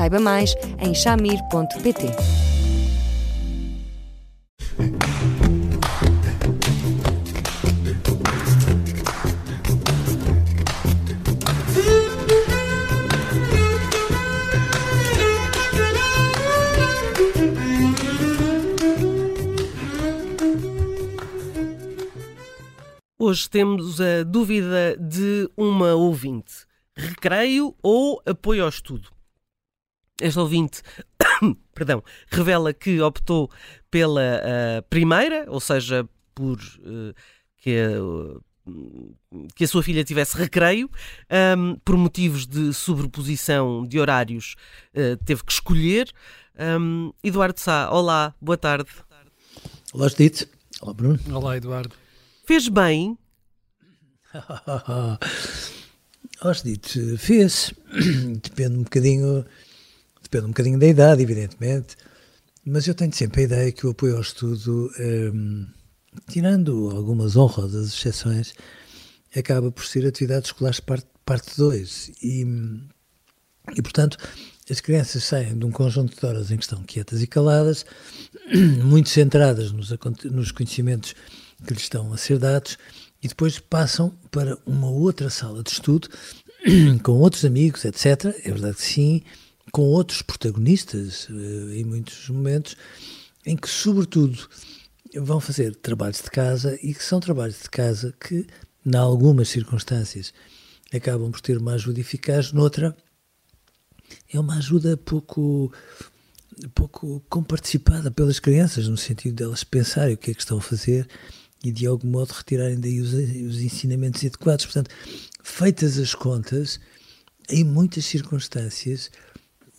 Saiba mais em chamir.pt. Hoje temos a dúvida de uma ouvinte: recreio ou apoio ao estudo? Este ouvinte, perdão, revela que optou pela uh, primeira, ou seja, por uh, que, uh, que a sua filha tivesse recreio, um, por motivos de sobreposição de horários, teve que escolher. Um, Eduardo Sá, olá, boa tarde. Olá, Stite. Olá, Bruno. Olá, Eduardo. Fez bem? Ó, Stite, fez. Depende um bocadinho Depende um bocadinho da idade, evidentemente, mas eu tenho sempre a ideia que o apoio ao estudo, um, tirando algumas honrosas exceções, acaba por ser atividade escolar parte 2. Parte dois. e, e, portanto, as crianças saem de um conjunto de horas em que estão quietas e caladas, muito centradas nos, nos conhecimentos que lhes estão a ser dados, e depois passam para uma outra sala de estudo, com outros amigos, etc. É verdade que sim, com outros protagonistas uh, em muitos momentos, em que, sobretudo, vão fazer trabalhos de casa e que são trabalhos de casa que, em algumas circunstâncias, acabam por ter uma ajuda eficaz, noutra, é uma ajuda pouco pouco comparticipada pelas crianças, no sentido delas pensarem o que é que estão a fazer e de algum modo retirarem daí os, os ensinamentos adequados. Portanto, feitas as contas, em muitas circunstâncias,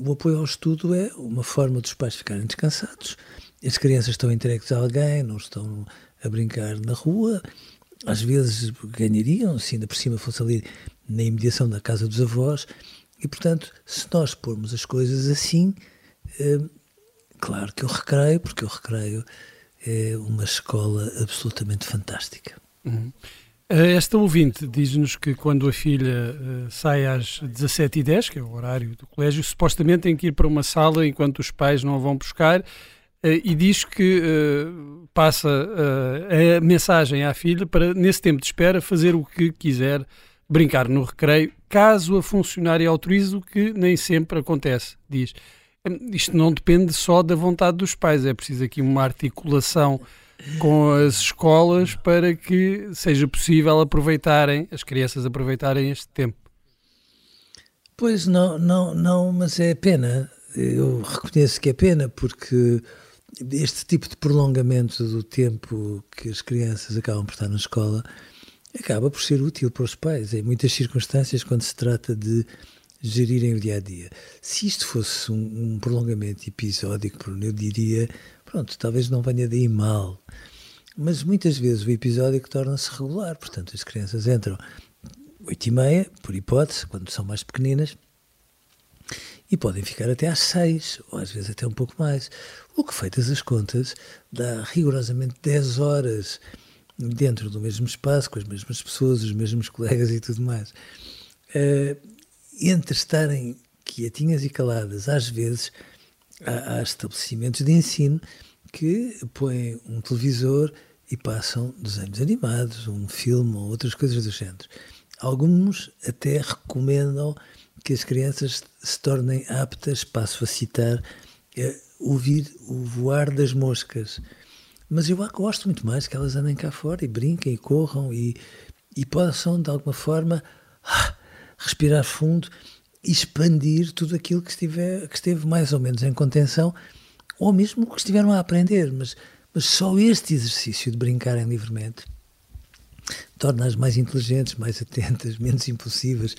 o apoio ao estudo é uma forma dos pais ficarem descansados. As crianças estão entregues a alguém, não estão a brincar na rua. Às vezes ganhariam, se ainda por cima fosse ali na imediação da casa dos avós. E, portanto, se nós pormos as coisas assim, é, claro que eu recreio, porque o recreio é uma escola absolutamente fantástica. Uhum. Eh, esta ouvinte diz-nos que quando a filha uh, sai às 17h10, que é o horário do colégio, supostamente tem que ir para uma sala enquanto os pais não a vão buscar, uh, e diz que passa a mensagem à filha para, nesse tempo de espera, fazer o que quiser, brincar no recreio, caso a funcionária autorize, o que nem sempre acontece, diz. Isto não depende só da vontade dos pais, é preciso aqui uma articulação com as escolas para que seja possível aproveitarem, as crianças aproveitarem este tempo. Pois não, não, não, mas é pena. Eu reconheço que é pena porque este tipo de prolongamento do tempo que as crianças acabam por estar na escola acaba por ser útil para os pais em muitas circunstâncias quando se trata de gerirem o dia a dia. Se isto fosse um, um prolongamento episódico, eu diria Pronto, talvez não venha daí mal, mas muitas vezes o episódio torna-se regular, portanto as crianças entram oito e meia, por hipótese, quando são mais pequeninas, e podem ficar até às seis, ou às vezes até um pouco mais. O que, feitas as contas, dá rigorosamente 10 horas dentro do mesmo espaço, com as mesmas pessoas, os mesmos colegas e tudo mais. Uh, entre estarem quietinhas e caladas, às vezes há, há estabelecimentos de ensino que põem um televisor e passam desenhos animados, um filme ou outras coisas do género. Alguns até recomendam que as crianças se tornem aptas, passo a citar, a ouvir o voar das moscas. Mas eu gosto muito mais que elas andem cá fora e brinquem e corram e, e possam, de alguma forma, ah, respirar fundo expandir tudo aquilo que, estiver, que esteve mais ou menos em contenção, ou mesmo que estiveram a aprender, mas, mas só este exercício de brincarem livremente torna-as mais inteligentes, mais atentas, menos impulsivas,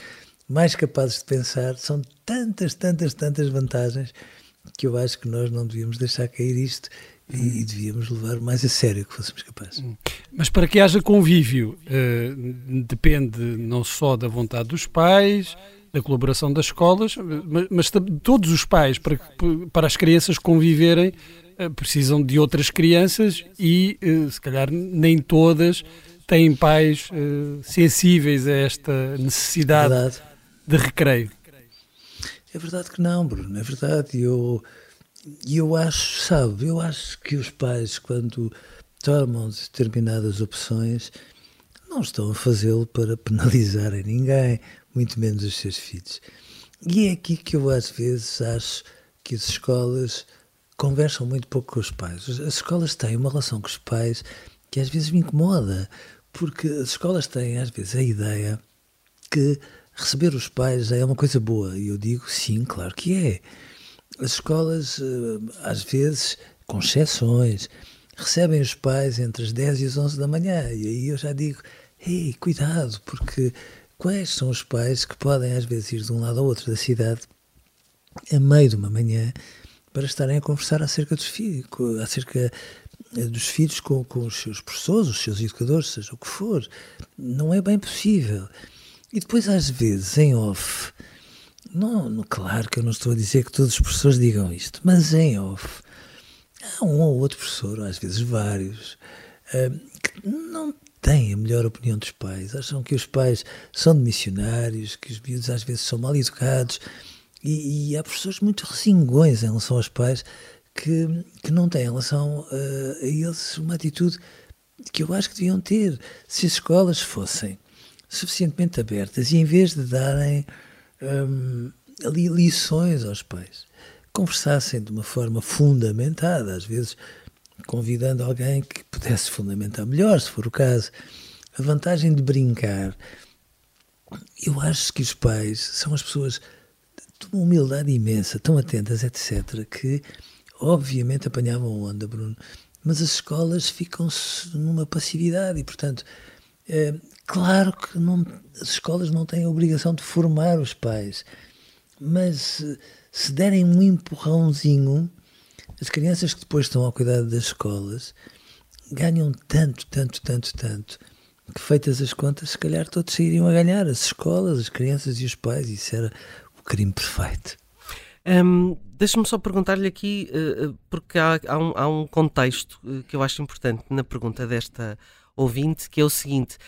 mais capazes de pensar. São tantas, tantas, tantas vantagens que eu acho que nós não devíamos deixar cair isto e, e devíamos levar mais a sério que fôssemos capazes. Hum. Mas para que haja convívio, eh, depende não só da vontade dos pais, da colaboração das escolas, mas, mas todos os pais, para, para as crianças conviverem, eh, precisam de outras crianças e, eh, se calhar, nem todas têm pais sensíveis a esta necessidade verdade. de recreio. É verdade que não, Bruno, é verdade. Eu, eu acho, sabe, eu acho que os pais, quando tomam determinadas opções, não estão a fazê-lo para penalizarem ninguém, muito menos os seus filhos. E é aqui que eu às vezes acho que as escolas conversam muito pouco com os pais. As escolas têm uma relação com os pais que às vezes me incomoda, porque as escolas têm às vezes a ideia que receber os pais é uma coisa boa. E eu digo sim, claro que é. As escolas, eh, às vezes, com exceções, recebem os pais entre as 10 e as 11 da manhã. E aí eu já digo, ei, cuidado, porque quais são os pais que podem às vezes ir de um lado ao outro da cidade a meio de uma manhã para estarem a conversar acerca dos filhos, acerca eh, dos filhos com, com os seus professores, os seus educadores, seja o que for. Não é bem possível. E depois, às vezes, em off, não, claro que eu não estou a dizer que todos os professores digam isto, mas em off, há um ou outro professor, ou às vezes vários, uh, que não têm a melhor opinião dos pais, acham que os pais são de missionários, que os miúdos às vezes são mal educados, e, e há professores muito resingões em relação aos pais que, que não têm. Em relação uh, a eles uma atitude que eu acho que deviam ter. Se as escolas fossem suficientemente abertas e em vez de darem ali lições aos pais, conversassem de uma forma fundamentada, às vezes convidando alguém que pudesse fundamentar melhor, se for o caso. A vantagem de brincar, eu acho que os pais são as pessoas de uma humildade imensa, tão atentas, etc., que obviamente apanhavam onda, Bruno, mas as escolas ficam-se numa passividade e, portanto, é, claro que não, as escolas não têm a obrigação de formar os pais, mas se derem um empurrãozinho, as crianças que depois estão ao cuidado das escolas ganham tanto, tanto, tanto, tanto, que feitas as contas, se calhar todos sairiam a ganhar, as escolas, as crianças e os pais, isso era o crime perfeito. Um, Deixa-me só perguntar-lhe aqui, uh, porque há, há, um, há, um, contexto uh, que eu acho importante na pergunta desta ouvinte, que é o seguinte: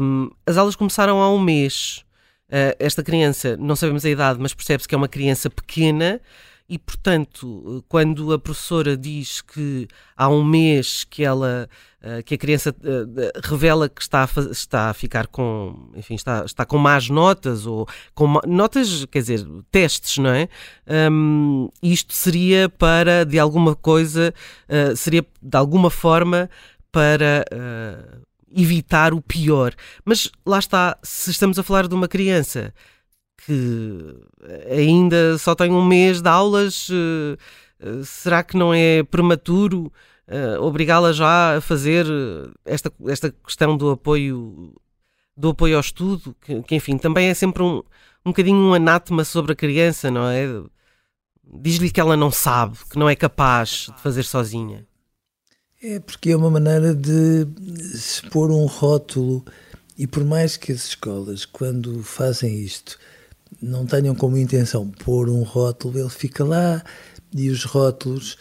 um, as aulas começaram há um mês. Uh, esta criança, não sabemos a idade, mas percebe-se que é uma criança pequena e, portanto, quando a professora diz que há um mês que ela eh, que a criança eh, revela que está a, está a ficar com, enfim, está, está com más notas ou com notas, quer dizer, testes, não é? Um, isto seria para, de alguma coisa, seria de alguma forma para uh, evitar o pior. Mas lá está, se estamos a falar de uma criança que ainda só tem um mês de aulas, uh, uh, será que não é prematuro obrigá-la já a fazer esta, esta questão do apoio do apoio ao estudo, que, que enfim, também é sempre um, um bocadinho um anátema sobre a criança, não é? Diz-lhe que ela não sabe, que não é capaz de fazer sozinha. É porque é uma maneira de se pôr um rótulo, e por mais que as escolas, quando fazem isto, não tenham como intenção pôr um rótulo, ele fica lá e os rótulos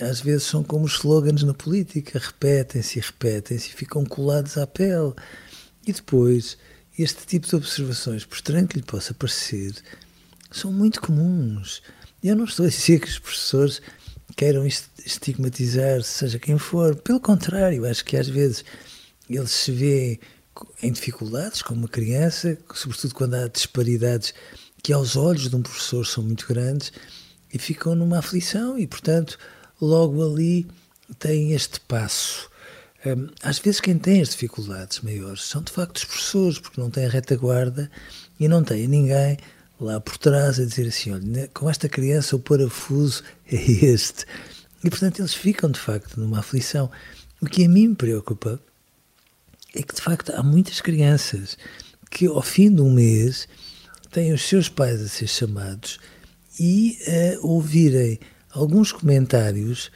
às vezes são como os slogans na política, repetem-se repetem-se ficam colados à pele. E depois, este tipo de observações, por estranho que lhe possa parecer, são muito comuns. Eu não estou a dizer que os professores queiram estigmatizar seja quem for, pelo contrário, acho que às vezes eles se veem em dificuldades com uma criança, sobretudo quando há disparidades que aos olhos de um professor são muito grandes e ficam numa aflição e, portanto, logo ali têm este passo. Hum, às vezes quem tem as dificuldades maiores são de facto os professores, porque não têm a retaguarda e não têm ninguém lá por trás a dizer assim, olha, né, com esta criança o parafuso é este. E portanto eles ficam de facto numa aflição. O que a mim me preocupa é que de facto há muitas crianças que ao fim de um mês têm os seus pais a ser chamados e a ouvirem alguns comentários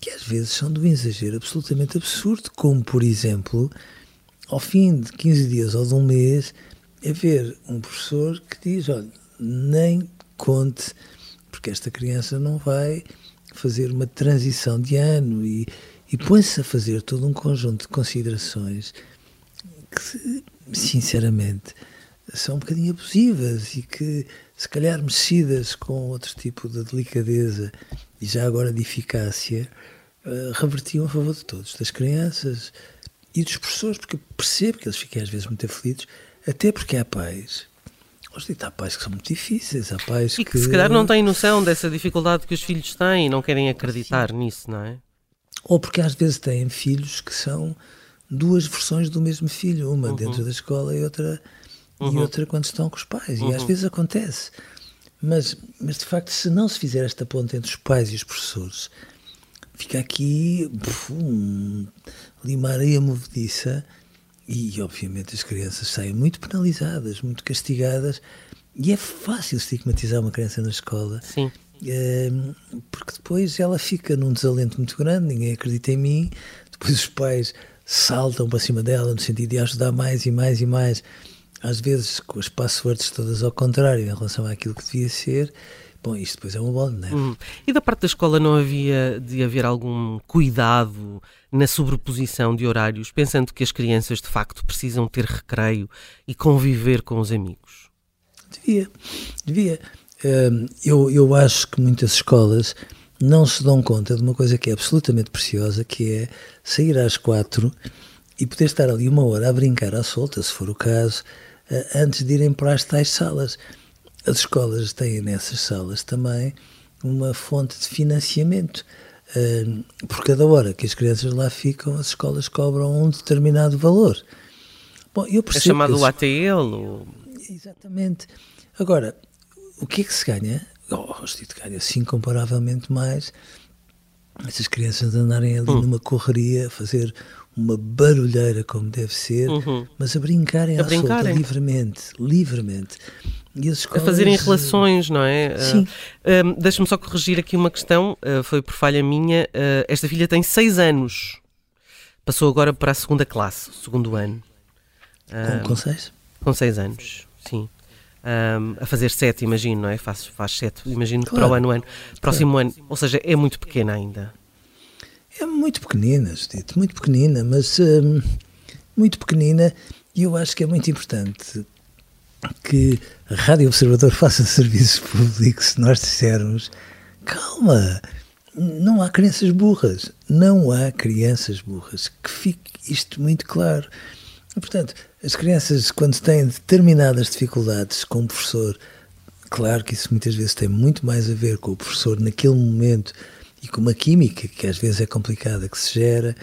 que às vezes são de um exagero absolutamente absurdo, como por exemplo, ao fim de 15 dias ou de um mês, haver um professor que diz: olha, nem conte, porque esta criança não vai fazer uma transição de ano e, e põe-se a fazer todo um conjunto de considerações que, sinceramente, são um bocadinho abusivas e que, se calhar, mexidas com outro tipo de delicadeza e já agora de eficácia, uh, revertiam a favor de todos, das crianças e dos professores, porque percebo que eles fiquem às vezes muito aflitos, até porque há pais. Hoje há pais que são muito difíceis, há pais e que, que se calhar não têm noção dessa dificuldade que os filhos têm e não querem acreditar Sim. nisso, não é? Ou porque às vezes têm filhos que são duas versões do mesmo filho, uma uhum. dentro da escola e outra uhum. e outra quando estão com os pais. Uhum. E às uhum. vezes acontece. Mas, mas de facto, se não se fizer esta ponte entre os pais e os professores, fica aqui um, uma areia movediça e, obviamente, as crianças saem muito penalizadas, muito castigadas. E é fácil estigmatizar uma criança na escola. Sim. É, porque depois ela fica num desalento muito grande, ninguém acredita em mim. Depois os pais saltam para cima dela no sentido de ajudar mais e mais e mais às vezes com as passwords todas ao contrário em relação àquilo que devia ser. Bom, isto depois é uma bola de neve. Hum. E da parte da escola não havia de haver algum cuidado na sobreposição de horários, pensando que as crianças de facto precisam ter recreio e conviver com os amigos? Devia, devia. Hum, eu, eu acho que muitas escolas não se dão conta de uma coisa que é absolutamente preciosa, que é sair às quatro e poder estar ali uma hora a brincar à solta, se for o caso, antes de irem para as tais salas. As escolas têm nessas salas também uma fonte de financiamento. Eh, por cada hora que as crianças lá ficam, as escolas cobram um determinado valor. Bom, eu é chamado eles... ATL? Exatamente. Agora, o que é que se ganha? Oh, ganha-se incomparavelmente mais essas crianças andarem ali hum. numa correria, a fazer uma barulheira como deve ser, uhum. mas a brincarem a à brincarem. solta, livremente, livremente. Escolas... A fazerem relações, não é? Ah, Sim. Uh, uh, Deixa-me só corrigir aqui uma questão, uh, foi por falha minha. Ah, esta filha tem seis anos, passou agora para a segunda classe, segundo ano. Com, com seis? Com seis anos, sim. Um, a fazer sete, imagino, não é? Faz, faz sete, imagino, claro. para o ano, ano. Próximo claro. ano, ou seja, é muito pequena ainda. É muito pequenina, Judite, muito pequenina, mas hum, muito pequenina e eu acho que é muito importante que a Rádio Observador faça serviços públicos se nós dissermos calma, não há crianças burras, não há crianças burras, que fique isto muito claro. Portanto, as crianças, quando têm determinadas dificuldades com o professor, claro que isso muitas vezes tem muito mais a ver com o professor naquele momento e com uma química que às vezes é complicada que se gera,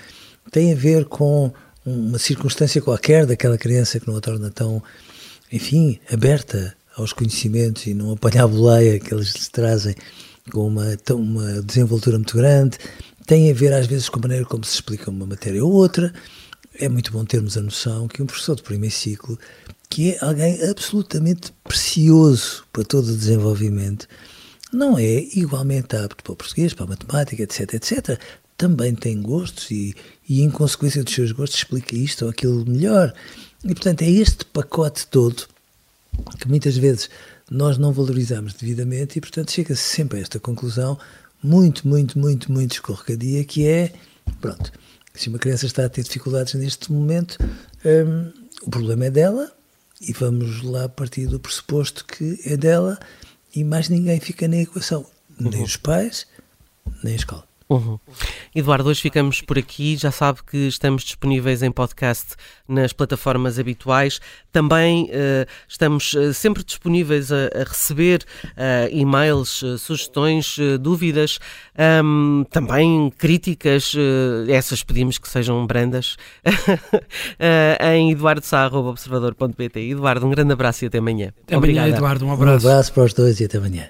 tem a ver com uma circunstância qualquer daquela criança que não a torna tão, enfim, aberta aos conhecimentos e não apanha a boleia que eles lhes trazem com uma, uma desenvoltura muito grande, tem a ver às vezes com a maneira como se explica uma matéria ou outra. É muito bom termos a noção que um professor de primeiro ciclo, que é alguém absolutamente precioso para todo o desenvolvimento, não é igualmente apto para o português, para a matemática, etc, etc. Também tem gostos e, e em consequência dos seus gostos, explica isto ou aquilo melhor. E, portanto, é este pacote todo que muitas vezes nós não valorizamos devidamente e, portanto, chega-se sempre a esta conclusão muito, muito, muito, muito escorregadia, que é, pronto, se uma criança está a ter dificuldades neste momento, hum, o problema é dela e vamos lá partir do pressuposto que é dela e mais ninguém fica na equação, nem uhum. os pais, nem a escola. Uhum. Eduardo, hoje ficamos por aqui. Já sabe que estamos disponíveis em podcast nas plataformas habituais. Também uh, estamos uh, sempre disponíveis a, a receber uh, e-mails, sugestões, dúvidas, um, também críticas. essas pedimos que sejam brandas em eduardosá.observador.pt. Eduardo, um grande abraço e até amanhã. Até amanhã, Eduardo. Um abraço. Um abraço para os dois e até amanhã.